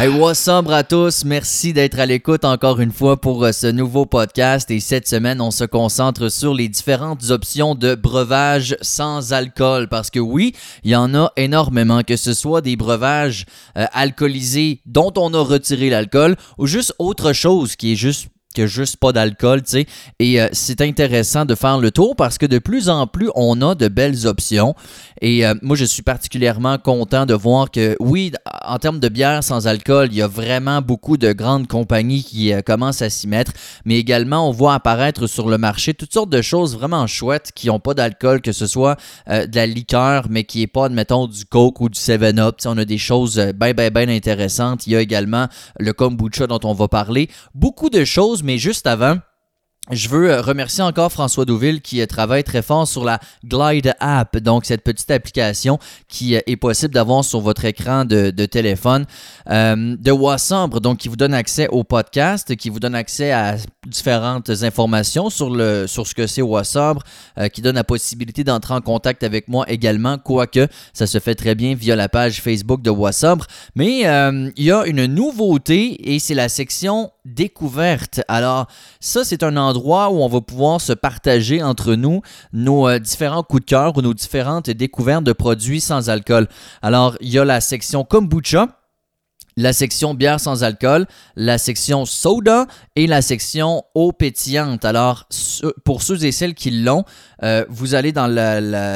Hey, what's up à tous? Merci d'être à l'écoute encore une fois pour euh, ce nouveau podcast. Et cette semaine, on se concentre sur les différentes options de breuvage sans alcool. Parce que oui, il y en a énormément, que ce soit des breuvages euh, alcoolisés dont on a retiré l'alcool ou juste autre chose qui est juste que juste pas d'alcool, tu sais. Et euh, c'est intéressant de faire le tour parce que de plus en plus, on a de belles options. Et euh, moi, je suis particulièrement content de voir que, oui, en termes de bière sans alcool, il y a vraiment beaucoup de grandes compagnies qui euh, commencent à s'y mettre. Mais également, on voit apparaître sur le marché toutes sortes de choses vraiment chouettes qui n'ont pas d'alcool, que ce soit de la liqueur, mais qui n'est pas, admettons, du Coke ou du 7-Up. On a des choses bien, bien, bien intéressantes. Il y a également le kombucha dont on va parler. Beaucoup de choses, mais juste avant, je veux euh, remercier encore François Douville qui euh, travaille très fort sur la Glide App, donc cette petite application qui euh, est possible d'avoir sur votre écran de, téléphone de Wassambre, donc qui vous donne accès au podcast, qui vous donne accès à différentes informations sur, le, sur ce que c'est Wassambre, qui donne la possibilité d'entrer en contact avec moi également, quoique ça se fait très bien via la page Facebook de Wassambre. Mais il y a une nouveauté et c'est la section découverte. Alors ça, c'est un endroit où on va pouvoir se partager entre nous nos euh, différents coups de cœur ou nos différentes découvertes de produits sans alcool. Alors, il y a la section kombucha la section bière sans alcool, la section soda et la section eau pétillante. Alors, pour ceux et celles qui l'ont, euh, vous allez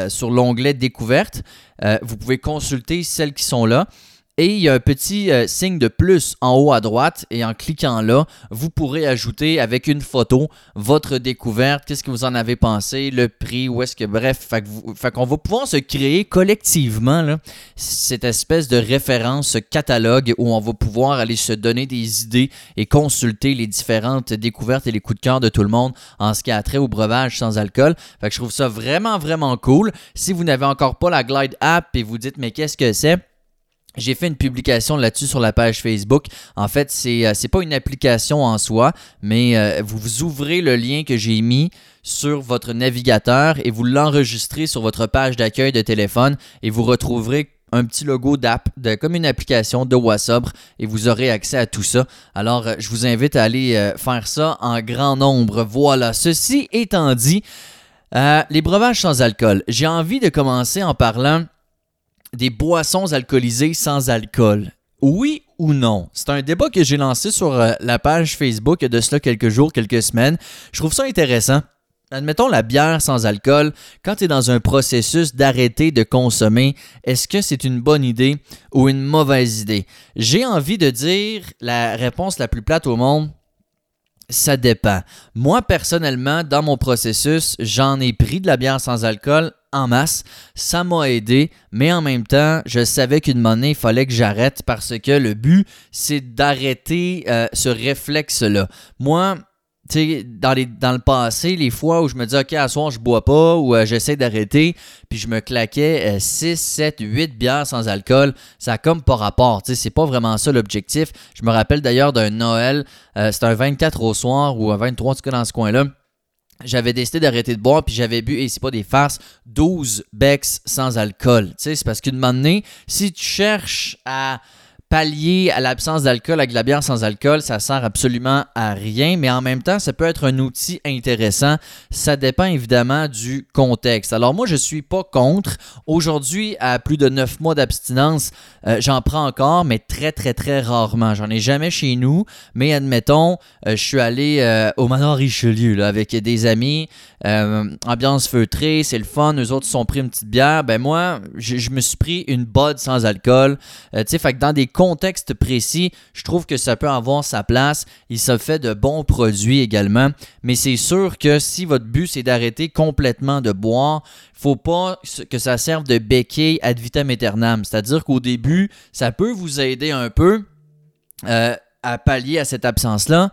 sur l'onglet découverte, euh, vous pouvez consulter celles qui sont là. Et il y a un petit euh, signe de plus en haut à droite et en cliquant là, vous pourrez ajouter avec une photo votre découverte, qu'est-ce que vous en avez pensé, le prix, où est-ce que bref, fait, qu'on va pouvoir se créer collectivement cette espèce de référence catalogue où on va pouvoir aller se donner des idées et consulter les différentes découvertes et les coups de cœur de tout le monde en ce qui a trait au breuvage sans alcool. Fait que je trouve ça vraiment vraiment cool. Si vous n'avez encore pas la Glide app et vous dites mais qu'est-ce que c'est? J'ai fait une publication là-dessus sur la page Facebook. En fait, c'est euh, pas une application en soi, mais euh, vous, vous ouvrez le lien que j'ai mis sur votre navigateur et vous l'enregistrez sur votre page d'accueil de téléphone et vous retrouverez un petit logo d'app, de, comme une application de WhatsApp et vous aurez accès à tout ça. Alors, euh, je vous invite à aller faire ça en grand nombre. Voilà. Ceci étant dit, les breuvages sans alcool. J'ai envie de commencer en parlant des boissons alcoolisées sans alcool. Oui ou non? C'est un débat que j'ai lancé sur euh, la page Facebook de cela quelques jours, quelques semaines. Je trouve ça intéressant. Admettons la bière sans alcool, quand tu es dans un processus d'arrêter de consommer, est-ce que c'est une bonne idée ou une mauvaise idée? J'ai envie de dire la réponse la plus plate au monde, ça dépend. Moi, personnellement, dans mon processus, j'en ai pris de la bière sans alcool en masse. Ça m'a aidé, mais en même temps, je savais qu'une monnaie, il fallait que j'arrête parce que le but, c'est d'arrêter euh, ce réflexe-là. Moi, dans, les, dans le passé, les fois où je me dis, OK, à soir, je bois pas ou euh, j'essaie d'arrêter, puis je me claquais 6, 7, 8 bières sans alcool, ça comme pas rapport. C'est pas vraiment ça l'objectif. Je me rappelle d'ailleurs d'un Noël, euh, c'était un 24 au soir ou un 23, en tout cas dans ce coin-là j'avais décidé d'arrêter de boire, puis j'avais bu, et c'est pas des farces, 12 becs sans alcool. Tu sais, c'est parce qu'une moment donné, si tu cherches à pallier à l'absence d'alcool avec de la bière sans alcool, ça sert absolument à rien, mais en même temps, ça peut être un outil intéressant. Ça dépend évidemment du contexte. Alors moi, je suis pas contre. Aujourd'hui, à plus de 9 mois d'abstinence, euh, j'en prends encore, mais très très très rarement. J'en ai jamais chez nous, mais admettons, euh, je suis allé euh, au manoir Richelieu avec des amis, ambiance feutrée, c'est le fun. Eux autres se sont pris une petite bière. Ben moi, je, me suis pris une bod sans alcool. tu sais, fait que dans des contexte précis, je trouve que ça peut avoir sa place. Il se fait de bons produits également. Mais c'est sûr que si votre but c'est d'arrêter complètement de boire, faut pas que ça serve de béquille ad vitam aeternam. C'est-à-dire qu'au début, ça peut vous aider un peu euh, à pallier à cette absence-là.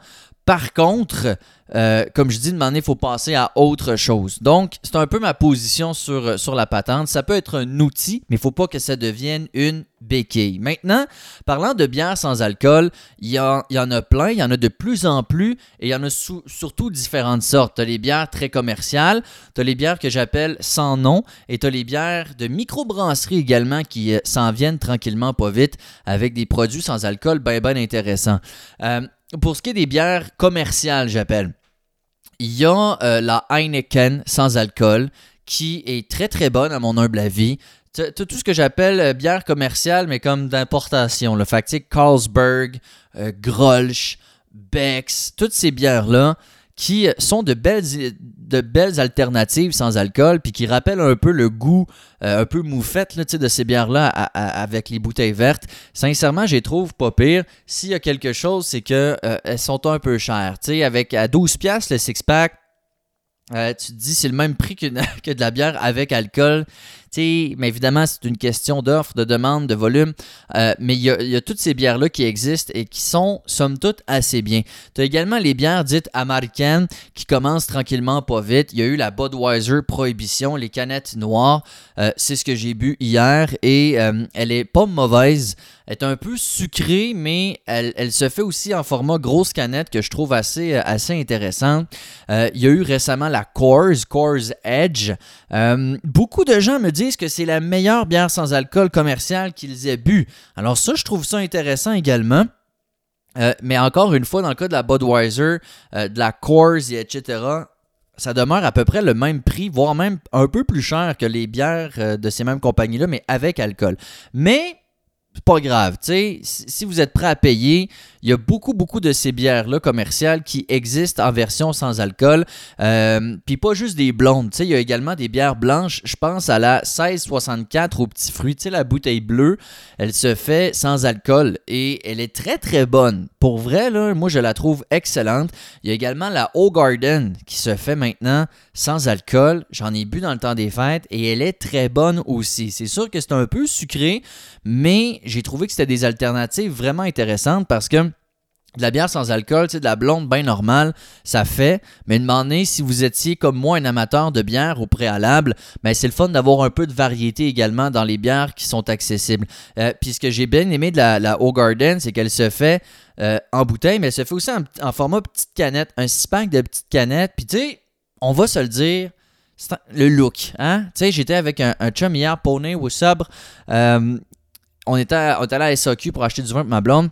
Par contre, euh, comme je dis, de il faut passer à autre chose. Donc, c'est un peu ma position sur, sur la patente. Ça peut être un outil, mais il ne faut pas que ça devienne une béquille. Maintenant, parlant de bière sans alcool, il y, y, en a plein, il y en a de plus en plus, et il y en a surtout différentes sortes. Tu as les bières très commerciales, tu as les bières que j'appelle sans nom, et tu as les bières de microbrasserie également qui euh, s'en viennent tranquillement pas vite avec des produits sans alcool bien, bien intéressants. Euh, pour ce qui est des bières commerciales, j'appelle, il y a euh, la Heineken sans alcool qui est très très bonne à mon humble avis. Tout ce que j'appelle euh, bière commerciale, mais comme d'importation. Le factique Carlsberg, euh, Grolsch, Bex, toutes ces bières-là qui sont de belles, alternatives sans alcool, puis qui rappellent un peu le goût euh, un peu moufette là, de ces bières-là avec les bouteilles vertes. Sincèrement, je les trouve pas pire. S'il y a quelque chose, c'est qu'elles euh, sont un peu chères. avec à 12$ le six-pack, euh, tu te dis c'est le même prix que, que, de la bière avec alcool mais évidemment, c'est une question d'offre, de demande, de volume. Euh, mais il y, a, toutes ces bières-là qui existent et qui sont, somme toute, assez bien. Tu as également les bières dites américaines qui commencent tranquillement pas vite. Il y a eu la Budweiser Prohibition, les canettes noires. Euh, c'est ce que j'ai bu hier et euh, elle est pas mauvaise est un peu sucrée, mais elle, se fait aussi en format grosse canette que je trouve assez, assez intéressante. Il y a eu récemment la Coors, Coors Edge. Beaucoup de gens me disent que c'est la meilleure bière sans alcool commerciale qu'ils aient bu. Alors ça, je trouve ça intéressant également. mais encore une fois, dans le cas de la Budweiser, de la Coors, etc., ça demeure à peu près le même prix, voire même un peu plus cher que les bières de ces mêmes compagnies-là, mais avec alcool. Mais c'est pas grave, tu sais, si vous êtes prêt à payer, il y a beaucoup, beaucoup de ces bières-là commerciales qui existent en version sans alcool. Euh, puis pas juste des blondes, il y a également des bières blanches. Je pense à la 1664 au petit fruit, tu sais, la bouteille bleue, elle se fait sans alcool et elle est très, très bonne. Pour vrai, là, moi, je la trouve excellente. Il y a également la O Garden qui se fait maintenant sans alcool. J'en ai bu dans le temps des fêtes et elle est très bonne aussi. C'est sûr que c'est un peu sucré, mais j'ai trouvé que c'était des alternatives vraiment intéressantes parce que de la bière sans alcool, de la blonde bien normale, ça fait. Mais demandez si vous étiez comme moi un amateur de bière au préalable, ben c'est le fun d'avoir un peu de variété également dans les bières qui sont accessibles. Euh, puis ce que j'ai bien aimé de la, la Garden, c'est qu'elle se fait euh, en bouteille, mais elle se fait aussi en, format petite canette, un six de petites canettes. Puis tu sais, on va se le dire, le look. Hein? Tu sais, j'étais avec un, chum hier, Poney ou Sobre. Euh, on, était on était allé à SAQ pour acheter du vin pour ma blonde.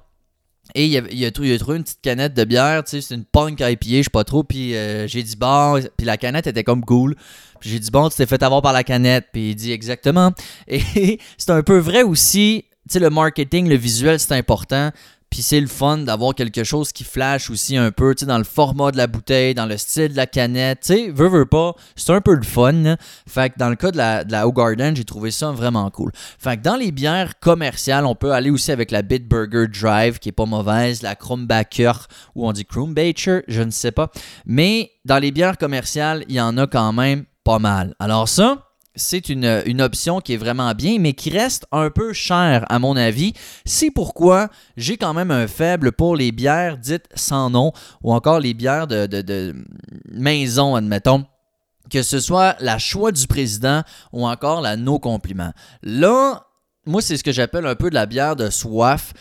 Et il a, a, trouvé une petite canette de bière, tu sais, c'est une punk IPA, je sais pas trop. Puis euh, j'ai dit, bon, puis la canette était comme cool. Puis j'ai dit, bon, tu t'es fait avoir par la canette. Puis il dit, exactement. Et c'est un peu vrai aussi, tu sais, le marketing, le visuel, c'est important. Puis c'est le fun d'avoir quelque chose qui flash aussi un peu, tu sais, dans le format de la bouteille, dans le style de la canette, tu sais, veux, veux pas, c'est un peu le fun. Fait dans le cas de la, de j'ai trouvé ça vraiment cool. Fait que dans les bières commerciales, on peut aller aussi avec la Bitburger Drive, qui est pas mauvaise, la Krumbacher, ou on dit Krumbacher, je ne sais pas. Mais dans les bières commerciales, il y en a quand même pas mal. Alors ça, c'est une, option qui est vraiment bien, mais qui reste un peu chère à mon avis. C'est pourquoi j'ai quand même un faible pour les bières dites sans nom ou encore les bières de, maison, admettons que ce soit la choix du président ou encore la no compliment. Là, moi, c'est ce que j'appelle un peu de la bière de soif.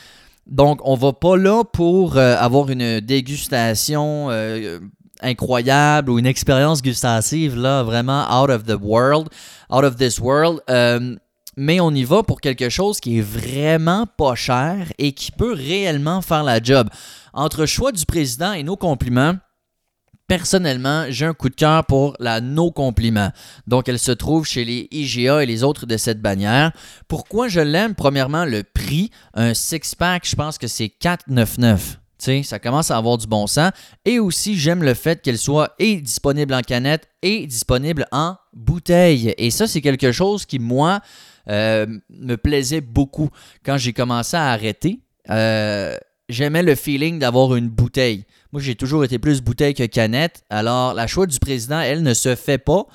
Donc, on va pas là pour euh, avoir une dégustation euh, incroyable ou une expérience gustative là vraiment out of the world, out of this world. Euh, mais on y va pour quelque chose qui est vraiment pas cher et qui peut réellement faire la job. Entre choix du président et nos compliments, personnellement, j'ai un coup de cœur pour la No Compliment. Donc, elle se trouve chez les IGA et les autres de cette bannière. Pourquoi je l'aime? Premièrement, le prix. Un six-pack, je pense que c'est 4,99 ça commence à avoir du bon sens. Et aussi, j'aime le fait qu'elle soit et disponible en canette et disponible en bouteille. Et ça, c'est quelque chose qui, moi, euh, me plaisait beaucoup. Quand j'ai commencé à arrêter, euh, j'aimais le feeling d'avoir une bouteille. Moi, j'ai toujours été plus bouteille que canette. Alors, la choix du président, elle ne se fait pas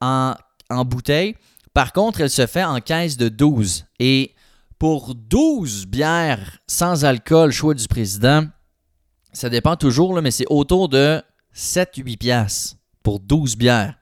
en, en bouteille. Par contre, elle se fait en caisse de 12. Et pour 12 bières sans alcool, choix du président, ça dépend toujours, mais c'est autour de 7-8 piastres pour 12 bières.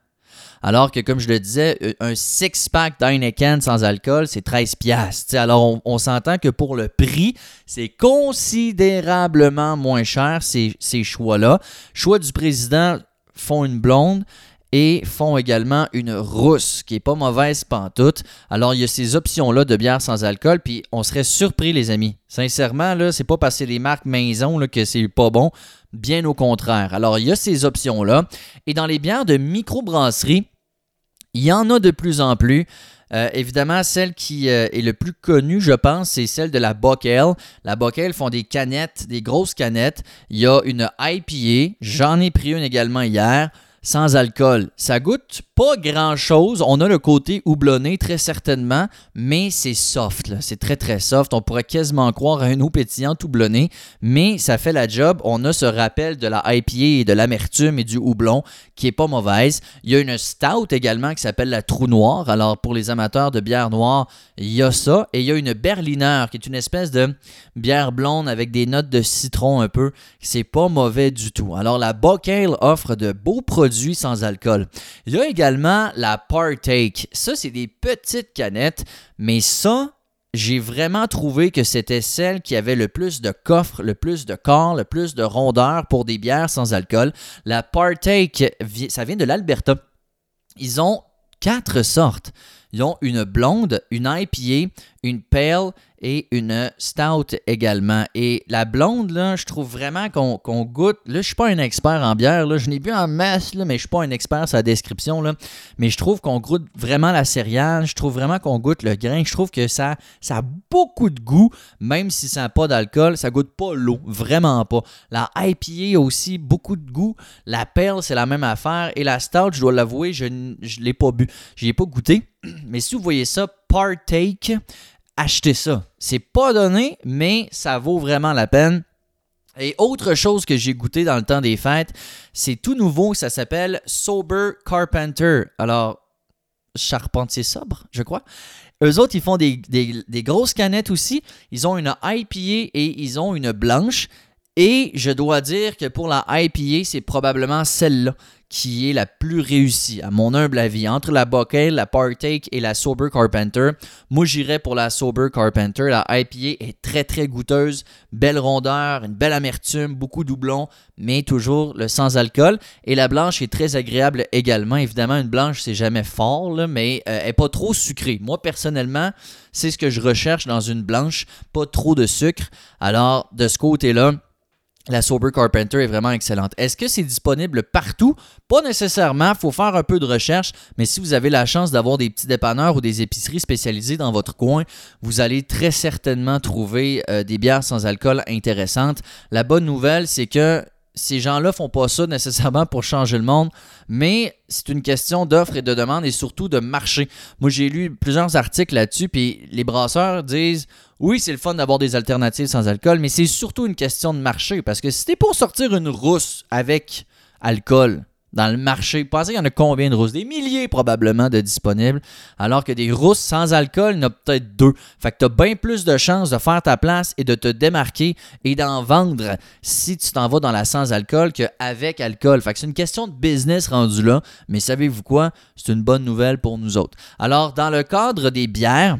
Alors que, comme je le disais, un six-pack d'Heineken sans alcool, c'est 13 piastres. alors, on, s'entend que pour le prix, c'est considérablement moins cher, ces, ces choix-là. Choix du président font une blonde et font également une rousse qui est pas mauvaise pantoute. Alors il y a ces options là de bière sans alcool puis on serait surpris les amis. Sincèrement là, c'est pas parce que les marques maison là, que c'est pas bon, bien au contraire. Alors il y a ces options là et dans les bières de microbrasserie, il y en a de plus en plus. Euh, évidemment, celle qui euh, est le plus connue, je pense, c'est celle de la Bockel. La Bockel font des canettes, des grosses canettes. Il y a une IPA. J'en ai pris une également hier sans alcool. Ça goûte pas grand-chose. On a le côté houblonné, très certainement, mais c'est soft. C'est très, très soft. On pourrait quasiment croire à un eau pétillante houblonné, mais ça fait la job. On a ce rappel de la IPA et de l'amertume et du houblon qui est pas mauvaise. Il y a une stout également qui s'appelle la Trou Noire. Alors, pour les amateurs de bière noire, il y a ça. Et il y a une Berliner qui est une espèce de bière blonde avec des notes de citron un peu. C'est pas mauvais du tout. Alors, la Bocale offre de beaux produits sans alcool. Il y a également la Partake. Ça, c'est des petites canettes, mais ça, j'ai vraiment trouvé que c'était celle qui avait le plus de coffre, le plus de corps, le plus de rondeur pour des bières sans alcool. La Partake, ça vient de l'Alberta. Ils ont quatre sortes. Ils ont une blonde, une IPA, une pale et une stout également. Et la blonde, là, je trouve vraiment qu'on goûte. Là, je suis pas un expert en bière. Là. Je n'ai bu en masse, là, mais je suis pas un expert sur la description. Là. Mais je trouve qu'on goûte vraiment la céréale. Je trouve vraiment qu'on goûte le grain. Je trouve que ça, ça a beaucoup de goût, même si ça n'a pas d'alcool. Ça goûte pas l'eau. Vraiment pas. La IPA aussi, beaucoup de goût. La perle, c'est la même affaire. Et la stout, je dois l'avouer, je ne l'ai pas bu. Je ai pas goûté. Mais si vous voyez ça, Partake, achetez ça. C'est pas donné, mais ça vaut vraiment la peine. Et autre chose que j'ai goûté dans le temps des fêtes, c'est tout nouveau, ça s'appelle Sober Carpenter. Alors, charpentier sobre, je crois. Eux autres, ils font des, des, grosses canettes aussi. Ils ont une IPA et ils ont une blanche. Et je dois dire que pour la IPA, c'est probablement celle-là qui est la plus réussie, à mon humble avis. Entre la Buckale, la Partake et la Sober Carpenter, moi j'irais pour la Sober Carpenter. La IPA est très très goûteuse, belle rondeur, une belle amertume, beaucoup doublon, mais toujours le sans alcool. Et la blanche est très agréable également. Évidemment, une blanche c'est jamais fort, mais euh, elle n'est pas trop sucrée. Moi personnellement, c'est ce que je recherche dans une blanche, pas trop de sucre. Alors de ce côté-là, la Sober Carpenter est vraiment excellente. Est-ce que c'est disponible partout? Pas nécessairement, il faut faire un peu de recherche, mais si vous avez la chance d'avoir des petits dépanneurs ou des épiceries spécialisées dans votre coin, vous allez très certainement trouver euh, des bières sans alcool intéressantes. La bonne nouvelle, c'est que ces gens-là font pas ça nécessairement pour changer le monde, mais c'est une question d'offre et de demande et surtout de marché. Moi, j'ai lu plusieurs articles là-dessus, puis les brasseurs disent oui, c'est le fun d'avoir des alternatives sans alcool, mais c'est surtout une question de marché parce que si t'es pour sortir une rousse avec alcool, dans le marché. Pensez qu'il y en a combien de rousses? Des milliers probablement de disponibles. Alors que des rousses sans alcool, il y en a peut-être deux. Fait que tu as bien plus de chances de faire ta place et de te démarquer et d'en vendre si tu t'en vas dans la sans alcool qu'avec alcool. Fait que c'est une question de business rendu là. Mais savez-vous quoi? C'est une bonne nouvelle pour nous autres. Alors, dans le cadre des bières,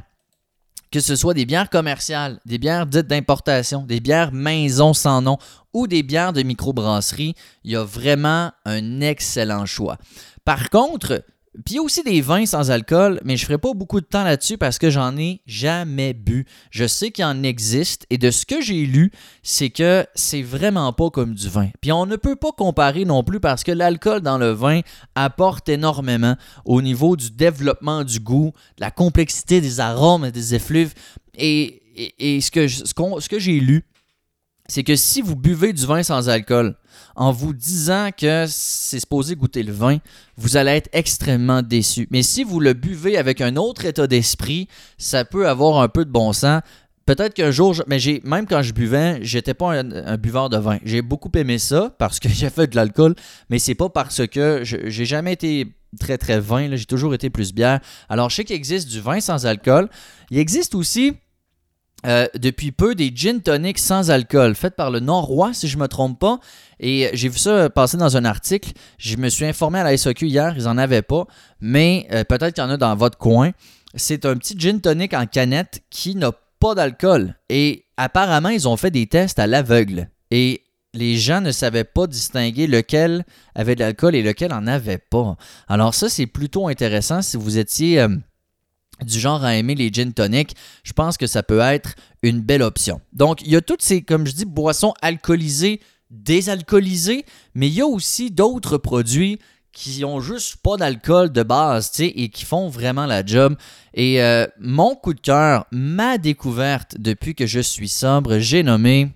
que ce soit des bières commerciales, des bières dites d'importation, des bières maison sans nom ou des bières de microbrasserie, il y a vraiment un excellent choix. Par contre, puis il y a aussi des vins sans alcool, mais je ferai pas beaucoup de temps là-dessus parce que j'en ai jamais bu. Je sais qu'il en existe et de ce que j'ai lu, c'est que c'est vraiment pas comme du vin. Puis on ne peut pas comparer non plus parce que l'alcool dans le vin apporte énormément au niveau du développement du goût, de la complexité des arômes et des effluves. Et, que, ce que j'ai lu, c'est que si vous buvez du vin sans alcool en vous disant que c'est supposé goûter le vin, vous allez être extrêmement déçu. Mais si vous le buvez avec un autre état d'esprit, ça peut avoir un peu de bon sens. Peut-être qu'un jour, mais même quand je buvais, j'étais pas un, buveur de vin. J'ai beaucoup aimé ça parce que j'ai fait de l'alcool, mais c'est pas parce que j'ai jamais été très très vin. J'ai toujours été plus bière. Alors je sais qu'il existe du vin sans alcool. Il existe aussi euh, depuis peu des gin tonic sans alcool, faites par le Norrois, si je me trompe pas. Et j'ai vu ça passer dans un article. Je me suis informé à la SOQ hier, ils n'en avaient pas, mais euh, peut-être qu'il y en a dans votre coin. C'est un petit gin tonic en canette qui n'a pas d'alcool. Et apparemment, ils ont fait des tests à l'aveugle. Et les gens ne savaient pas distinguer lequel avait de l'alcool et lequel en avait pas. Alors ça, c'est plutôt intéressant si vous étiez... Euh, du genre à aimer les gin tonic, je pense que ça peut être une belle option. Donc, il y a toutes ces, comme je dis, boissons alcoolisées, désalcoolisées, mais il y a aussi d'autres produits qui ont juste pas d'alcool de base, tu sais, et qui font vraiment la job. Et euh, mon coup de cœur, ma découverte depuis que je suis sobre, j'ai nommé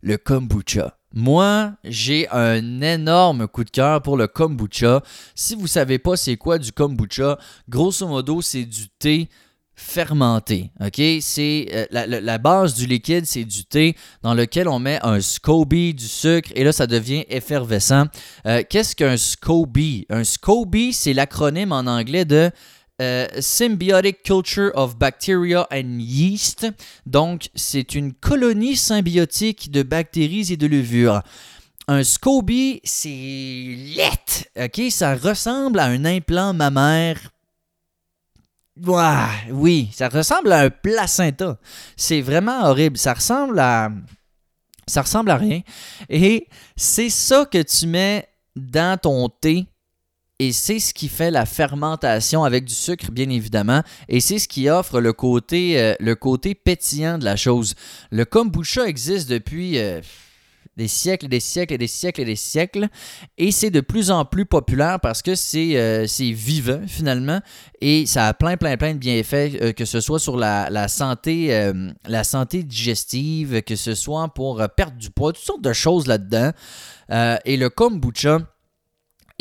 le kombucha. Moi, j'ai un énorme coup de cœur pour le kombucha. Si vous ne savez pas c'est quoi du kombucha, grosso modo, c'est du thé fermenté. OK? C'est euh, la, base du liquide, c'est du thé dans lequel on met un SCOBY, du sucre, et là, ça devient effervescent. Euh, qu'est-ce qu'un SCOBY? Un SCOBY, c'est l'acronyme en anglais de euh, symbiotic Culture of Bacteria and Yeast. Donc, c'est une colonie symbiotique de bactéries et de levures. Un SCOBY, c'est lait. OK? Ça ressemble à un implant mammaire. oui, ça ressemble à un placenta. C'est vraiment horrible. Ça ressemble à. Ça ressemble à rien. Et c'est ça que tu mets dans ton thé et c'est ce qui fait la fermentation avec du sucre, bien évidemment. Et c'est ce qui offre le côté, euh, le côté pétillant de la chose. Le kombucha existe depuis euh, des siècles, des siècles et des siècles et des siècles. Et c'est de plus en plus populaire parce que c'est euh, vivant finalement. Et ça a plein, plein, plein de bienfaits, que ce soit sur la santé, la santé digestive, que ce soit pour perdre du poids, toutes sortes de choses là-dedans. et le kombucha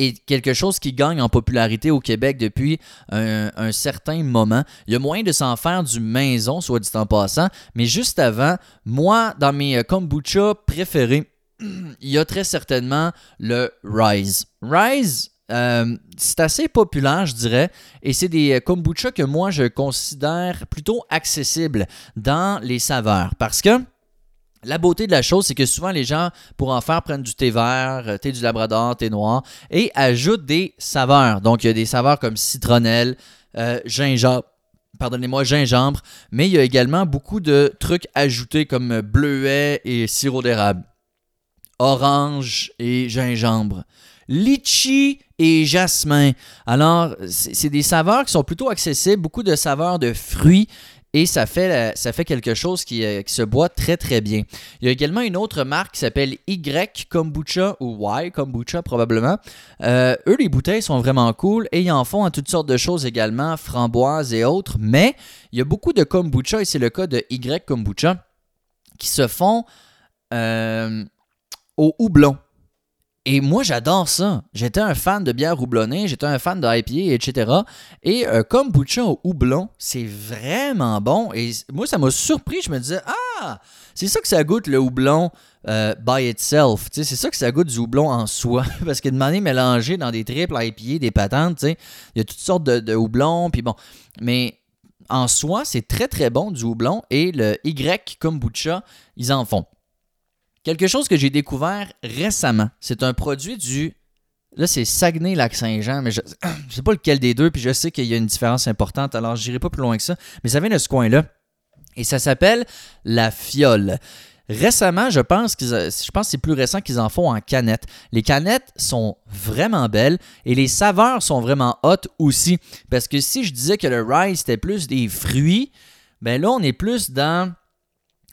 est quelque chose qui gagne en popularité au Québec depuis un, certain moment. Il y a moyen de s'en faire du maison, soit dit en passant, mais juste avant, moi, dans mes euh, kombucha préférés, il y a très certainement le Rise. Rise, euh, c'est assez populaire, je dirais, et c'est des euh, kombucha que moi je considère plutôt accessibles dans les saveurs parce que la beauté de la chose, c'est que souvent les gens, pour en faire, prennent du thé vert, euh, thé du labrador, thé noir, et ajoutent des saveurs. Donc, il y a des saveurs comme citronnelle, euh, gingembre, pardonnez-moi, gingembre, mais il y a également beaucoup de trucs ajoutés comme bleuet et sirop d'érable, orange et gingembre, litchi et jasmin. Alors, c'est des saveurs qui sont plutôt accessibles, beaucoup de saveurs de fruits et ça fait, quelque chose euh, qui, se boit très très bien. Il y a également une autre marque qui s'appelle Y Kombucha ou Y Kombucha probablement. Euh, eux, les bouteilles sont vraiment cool et ils en font à toutes sortes de choses également, framboises et autres. Mais il y a beaucoup de kombucha et c'est le cas de Y Kombucha qui se font euh, au houblon. Et moi, j'adore ça. J'étais un fan de bière houblonnée, j'étais un fan de IPA, etc. Et euh, comme kombucha au houblon, c'est vraiment bon. Et moi, ça m'a surpris. Je me disais, ah, c'est ça que ça goûte le houblon euh, by itself. C'est ça que ça goûte du houblon en soi. Parce que de manière mélangé dans des triples IPA, des patentes, il y a toutes sortes de, de houblons. Puis bon, mais en soi, c'est très très bon du houblon. Et le Y kombucha, ils en font. Quelque chose que j'ai découvert récemment, c'est un produit du. Là, c'est Saguenay-Lac-Saint-Jean, mais je ne sais pas lequel des deux, puis je sais qu'il y a une différence importante, alors je n'irai pas plus loin que ça. Mais ça vient de ce coin-là. Et ça s'appelle la fiole. Récemment, je pense, je pense que c'est plus récent qu'ils en font en canette. Les canettes sont vraiment belles et les saveurs sont vraiment hautes aussi. Parce que si je disais que le rice était plus des fruits, ben là, on est plus dans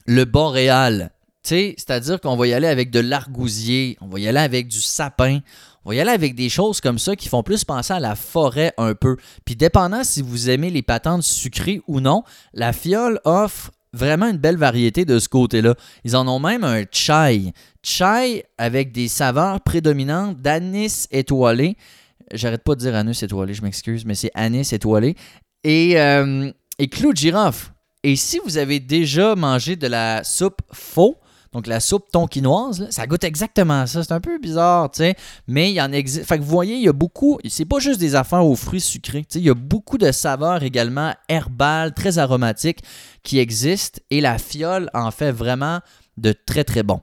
le boréal c'est-à-dire qu'on va y aller avec de l'argousier, on va y aller avec du sapin, on va y aller avec des choses comme ça qui font plus penser à la forêt un peu. Puis dépendant si vous aimez les patentes sucrées ou non, la fiole offre vraiment une belle variété de ce côté-là. Ils en ont même un chai. Chai avec des saveurs prédominantes d'anis étoilé. J'arrête pas de dire anis étoilé, je m'excuse, mais c'est anis étoilé. Et, euh, et clou de girofle. Et si vous avez déjà mangé de la soupe faux, donc la soupe tonkinoise, ça goûte exactement ça. C'est un peu bizarre, tu sais, mais il y en existe. Fait que vous voyez, il y a beaucoup, c'est pas juste des affaires aux fruits sucrés, tu sais, il y a beaucoup de saveurs également herbales, très aromatiques qui existent et la fiole en fait vraiment de très très bon.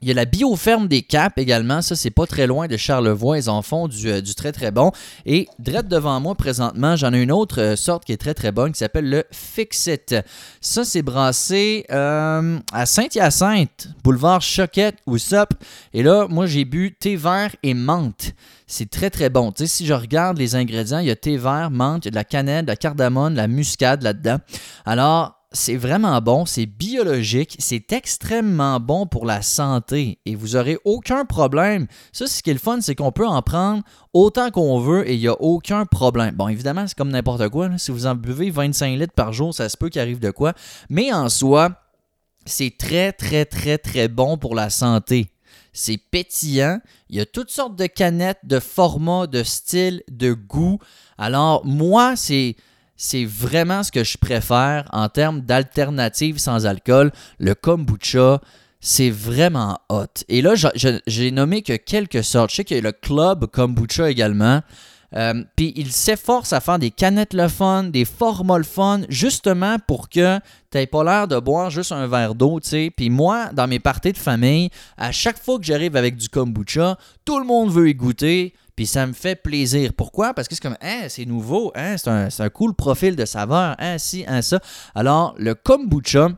Il y a la bioferme des Caps également. Ça, c'est pas très loin de Charlevoix. Ils en font du, euh, très très bon. Et direct devant moi, présentement, j'en ai une autre euh, sorte qui est très très bonne qui s'appelle le Fixit. Ça, c'est brassé euh, à Saint-Hyacinthe, boulevard Choquette ou SOP. Et là, moi, j'ai bu thé vert et menthe. C'est très très bon. Tu sais, si je regarde les ingrédients, il y a thé vert, menthe, il y a de la cannelle, de la cardamone, de la muscade là-dedans. Alors, c'est vraiment bon, c'est biologique, c'est extrêmement bon pour la santé et vous n'aurez aucun problème. Ça, ce qui est le fun, c'est qu'on peut en prendre autant qu'on veut et il n'y a aucun problème. Bon, évidemment, c'est comme n'importe quoi. Si vous en buvez 25 litres par jour, ça se peut qu'il arrive de quoi. Mais en soi, c'est très, très, très, très bon pour la santé. C'est pétillant. Il y a toutes sortes de canettes, de formats, de styles, de goûts. Alors, moi, c'est c'est vraiment ce que je préfère en termes d'alternatives sans alcool. Le kombucha, c'est vraiment hot. Et là, j'ai nommé que quelques sortes. Je sais qu'il y a le club kombucha également. Euh, puis il s'efforce à faire des canettes le fun, des formats le fun, justement pour que tu pas l'air de boire juste un verre d'eau, tu sais. Puis moi, dans mes parties de famille, à chaque fois que j'arrive avec du kombucha, tout le monde veut y goûter. Puis ça me fait plaisir. Pourquoi? Parce que c'est comme, hein, c'est nouveau, hein, c'est un, cool profil de saveur, hein, si, hein, ça. Alors, le kombucha,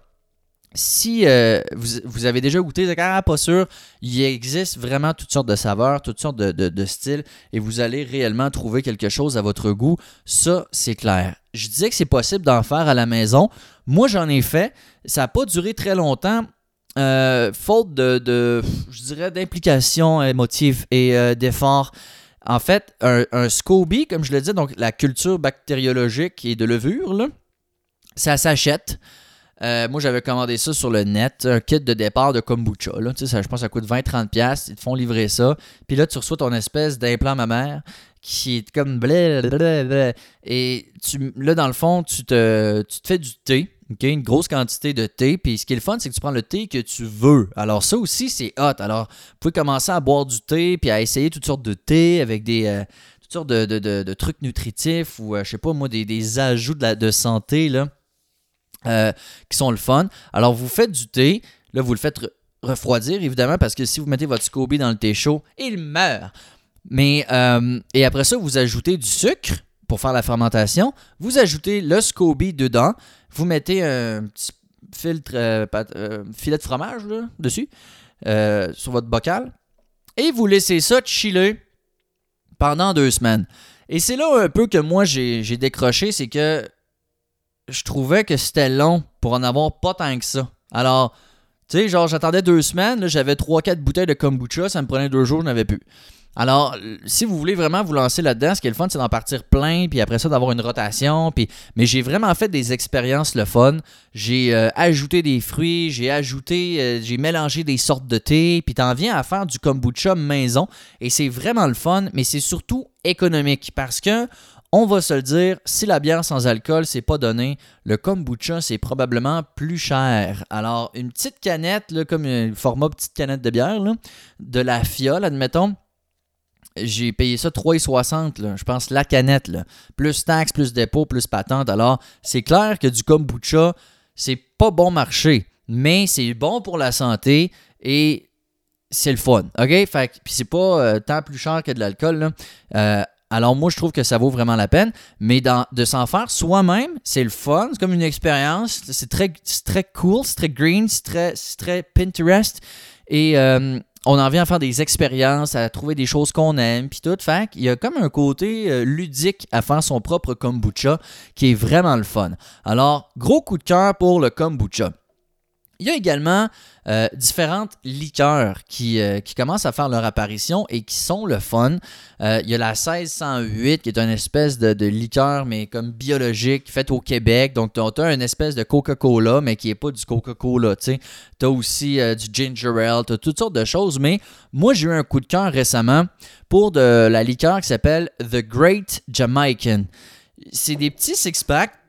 si euh, vous, avez déjà goûté, quand même pas sûr, il existe vraiment toutes sortes de saveurs, toutes sortes de, styles, et vous allez réellement trouver quelque chose à votre goût. Ça, c'est clair. Je disais que c'est possible d'en faire à la maison. Moi, j'en ai fait. Ça n'a pas duré très longtemps. Euh, faute de, je dirais, d'implication émotive et euh, d'effort. En fait, un, SCOBY, comme je le disais, donc la culture bactériologique et de levure, ça s'achète. Euh, moi, j'avais commandé ça sur le net, un kit de départ de kombucha. Là. Ça, je pense que ça coûte 20-30$. Ils te font livrer ça. Puis là, tu reçois ton espèce d'implant mammaire qui est comme blé, Et tu, là, dans le fond, tu te, tu te fais du thé une grosse quantité de thé. Puis ce qui est le fun, c'est que tu prends le thé que tu veux. Alors ça aussi, c'est hot. Alors, vous pouvez commencer à boire du thé, puis à essayer toutes sortes de thé avec des... Euh, toutes sortes de, trucs nutritifs ou, euh, je sais pas moi, des, ajouts de, de santé, euh, qui sont le fun. Alors, vous faites du thé. Là, vous le faites refroidir, évidemment, parce que si vous mettez votre SCOBY dans le thé chaud, il meurt. Mais, et après ça, vous ajoutez du sucre pour faire la fermentation. Vous ajoutez le SCOBY dedans. Vous mettez un petit filtre, euh, euh, filet de fromage dessus, euh, sur votre bocal. Et vous laissez ça chiller pendant deux semaines. Et c'est là un peu que moi j'ai décroché, c'est que je trouvais que c'était long pour en avoir pas tant que ça. Alors, tu sais, genre j'attendais deux semaines, j'avais trois, quatre bouteilles de kombucha, ça me prenait deux jours, je n'avais plus. Alors, si vous voulez vraiment vous lancer là-dedans, ce qui est le fun, c'est d'en partir plein, puis après ça, d'avoir une rotation. Puis... Mais j'ai vraiment fait des expériences le fun. J'ai euh, ajouté des fruits, j'ai ajouté, euh, j'ai mélangé des sortes de thé, puis t'en viens à faire du kombucha maison. Et c'est vraiment le fun, mais c'est surtout économique parce que on va se le dire, si la bière sans alcool, c'est pas donné, le kombucha, c'est probablement plus cher. Alors, une petite canette, comme un format petite canette de bière, de la fiole, admettons, j'ai payé ça 3,60, je pense, la canette. Là. Plus taxes, plus dépôt, plus patente. Alors, c'est clair que du kombucha, c'est pas bon marché, mais c'est bon pour la santé et c'est le fun. OK? Fait puis c'est pas euh, tant plus cher que de l'alcool. Euh, alors moi, je trouve que ça vaut vraiment la peine, mais de s'en faire soi-même, c'est le fun, c'est comme une expérience, c'est très, très cool, c'est très green, c'est très, très Pinterest. Et euh, on en vient à faire des expériences, à trouver des choses qu'on aime, puis tout. Fait il y a comme un côté euh, ludique à faire son propre kombucha qui est vraiment le fun. Alors, gros coup de cœur pour le kombucha. Il y a également euh, différentes liqueurs qui, euh, qui, commencent à faire leur apparition et qui sont le fun. Euh, il y a la 1608 qui est une espèce de, liqueur, mais comme biologique, faite au Québec. Donc, tu as une espèce de Coca-Cola, mais qui n'est pas du Coca-Cola. Tu as aussi du ginger ale, tu as toutes sortes de choses. Mais moi, j'ai eu un coup de cœur récemment pour de la liqueur qui s'appelle The Great Jamaican. C'est des petits six-packs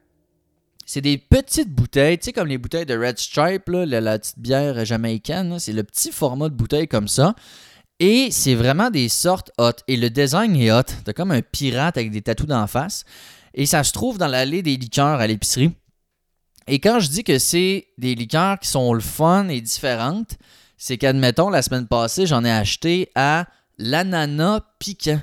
c'est des petites bouteilles, tu sais, comme les bouteilles de Red Stripe, la, petite bière jamaïcaine. C'est le petit format de bouteille comme ça. Et c'est vraiment des sortes hot. Et le design est hot. T'as comme un pirate avec des tatous d'en face. Et ça se trouve dans l'allée des liqueurs à l'épicerie. Et quand je dis que c'est des liqueurs qui sont le fun et différentes, c'est qu'admettons, la semaine passée, j'en ai acheté à l'ananas piquant.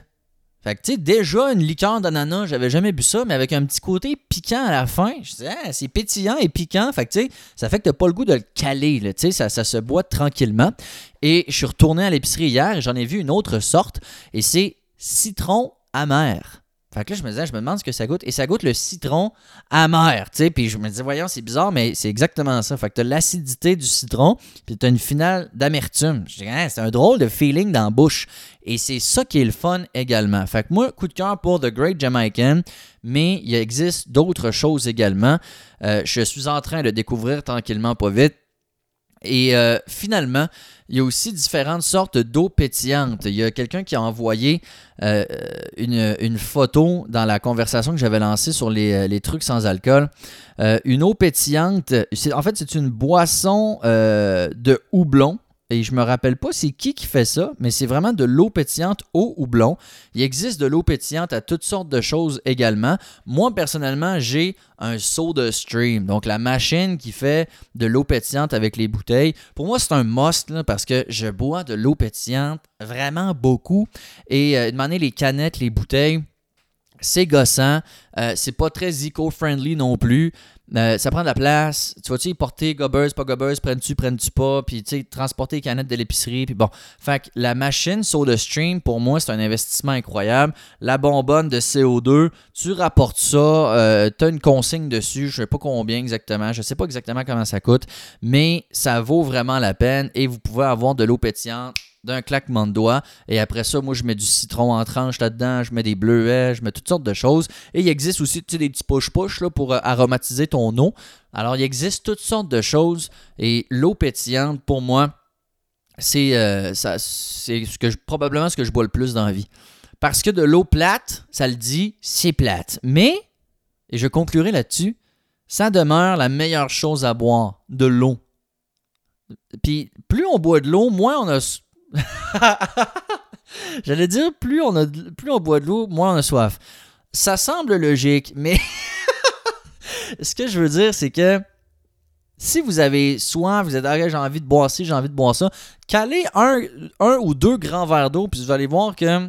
Fait que, tu sais, déjà, une liqueur d'ananas, j'avais jamais bu ça, mais avec un petit côté piquant à la fin. Je disais, ah, c'est pétillant et piquant. Fait que, tu sais, ça fait que t'as pas le goût de le caler, tu sais, ça, ça se boit tranquillement. Et je suis retourné à l'épicerie hier et j'en ai vu une autre sorte, et c'est citron amer. Fait que là, je me disais, je me demande ce que ça goûte. Et ça goûte le citron amer, tu sais. Puis je me disais, voyons, c'est bizarre, mais c'est exactement ça. Fait que t'as l'acidité du citron, puis t'as une finale d'amertume. Je dis, hein, c'est un drôle de feeling dans la bouche. Et c'est ça qui est le fun également. Fait que moi, coup de cœur pour The Great Jamaican, mais il existe d'autres choses également. Euh, je suis en train de découvrir tranquillement, pas vite. Et euh, finalement, il y a aussi différentes sortes d'eau pétillante. Il y a quelqu'un qui a envoyé euh, une, photo dans la conversation que j'avais lancée sur les, euh, trucs sans alcool. une eau pétillante, en fait, c'est une boisson de houblon et je me rappelle pas c'est qui qui fait ça, mais c'est vraiment de l'eau pétillante au houblon. Il existe de l'eau pétillante à toutes sortes de choses également. Moi, personnellement, j'ai un soda stream, donc la machine qui fait de l'eau pétillante avec les bouteilles. Pour moi, c'est un must parce que je bois de l'eau pétillante vraiment beaucoup. Et euh, demander les canettes, les bouteilles, c'est gossant. Euh, c'est pas très eco-friendly non plus. Euh, ça prend de la place. Tu vas-tu porter gobbers, pas gobbers, prennent-tu, prennent-tu pas, puis tu sais, transporter les canettes de l'épicerie, puis bon. Fait que la machine SodaStream, pour moi, c'est un investissement incroyable. La bonbonne de CO2, tu rapportes ça, euh, tu as une consigne dessus, je sais pas combien exactement, je sais pas exactement comment ça coûte, mais ça vaut vraiment la peine et vous pouvez avoir de l'eau pétillante d'un claquement de doigts. Et après ça, moi, je mets du citron en tranche là-dedans, je mets des bleuets, je mets toutes sortes de choses. Et il existe aussi tu sais, des petits push-push pour euh, aromatiser ton eau. Alors, il existe toutes sortes de choses. Et l'eau pétillante, pour moi, c'est euh, ce que probablement ce que je bois le plus dans la vie. Parce que de l'eau plate, ça le dit, c'est plate. Mais, et je conclurai là-dessus, ça demeure la meilleure chose à boire, de l'eau. Puis plus on boit de l'eau, moins on a J'allais dire, plus on, a, plus on boit de l'eau, moins on a soif. Ça semble logique, mais ce que je veux dire, c'est que si vous avez soif, vous êtes ah, j'ai envie de boire ci, j'ai envie de boire ça, calez un, un ou deux grands verres d'eau, puis vous allez voir que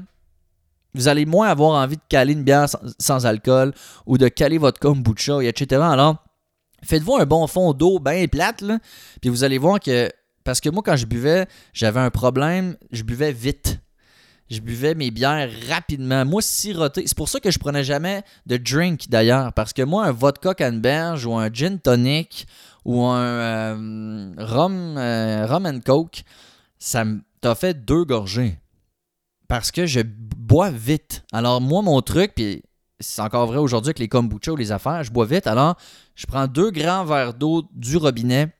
vous allez moins avoir envie de caler une bière sans, alcool ou de caler votre kombucha, etc. Alors, faites-vous un bon fond d'eau bien plate, là, puis vous allez voir que parce que moi, quand je buvais, j'avais un problème, je buvais vite. Je buvais mes bières rapidement. Moi, siroté. C'est pour ça que je prenais jamais de drink d'ailleurs. Parce que moi, un vodka canneberge ou un gin tonic ou un euh, rum, euh, rum and coke, ça t'a fait deux gorgées. Parce que je bois vite. Alors, moi, mon truc, puis c'est encore vrai aujourd'hui avec les kombucha ou les affaires, je bois vite. Alors, je prends deux grands verres d'eau du robinet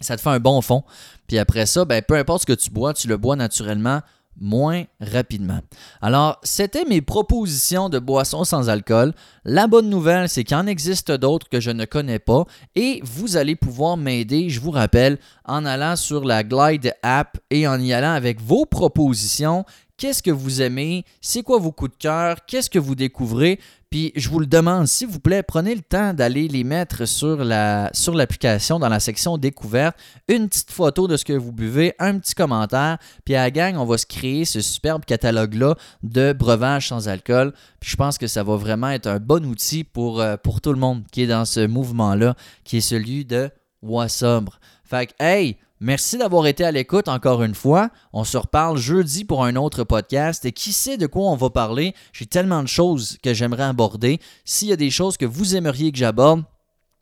ça te fait un bon fond. Puis après ça, ben, peu importe ce que tu bois, tu le bois naturellement moins rapidement. Alors, c'était mes propositions de boissons sans alcool. La bonne nouvelle, c'est qu'il en existe d'autres que je ne connais pas et vous allez pouvoir m'aider, je vous rappelle, en allant sur la Glide app et en y allant avec vos propositions. Qu'est-ce que vous aimez? C'est quoi vos coups de cœur? Qu'est-ce que vous découvrez? Puis je vous le demande, s'il vous plaît, prenez le temps d'aller les mettre sur, la, sur l'application dans la section découverte. Une petite photo de ce que vous buvez, un petit commentaire. Puis à la gang, on va se créer ce superbe catalogue-là de breuvages sans alcool. Puis je pense que ça va vraiment être un bon outil pour, euh, pour tout le monde qui est dans ce mouvement-là, qui est celui de Bois sobre. Fait que, hey, Merci d'avoir été à l'écoute encore une fois. On se reparle jeudi pour un autre podcast et qui sait de quoi on va parler? J'ai tellement de choses que j'aimerais aborder. S'il y a des choses que vous aimeriez que j'aborde,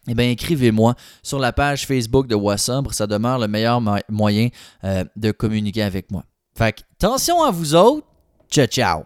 eh bien, écrivez-moi sur la page Facebook de Wassobre. Ça demeure le meilleur moyen euh, de communiquer avec moi. Fait que, attention à vous autres. Ciao, ciao.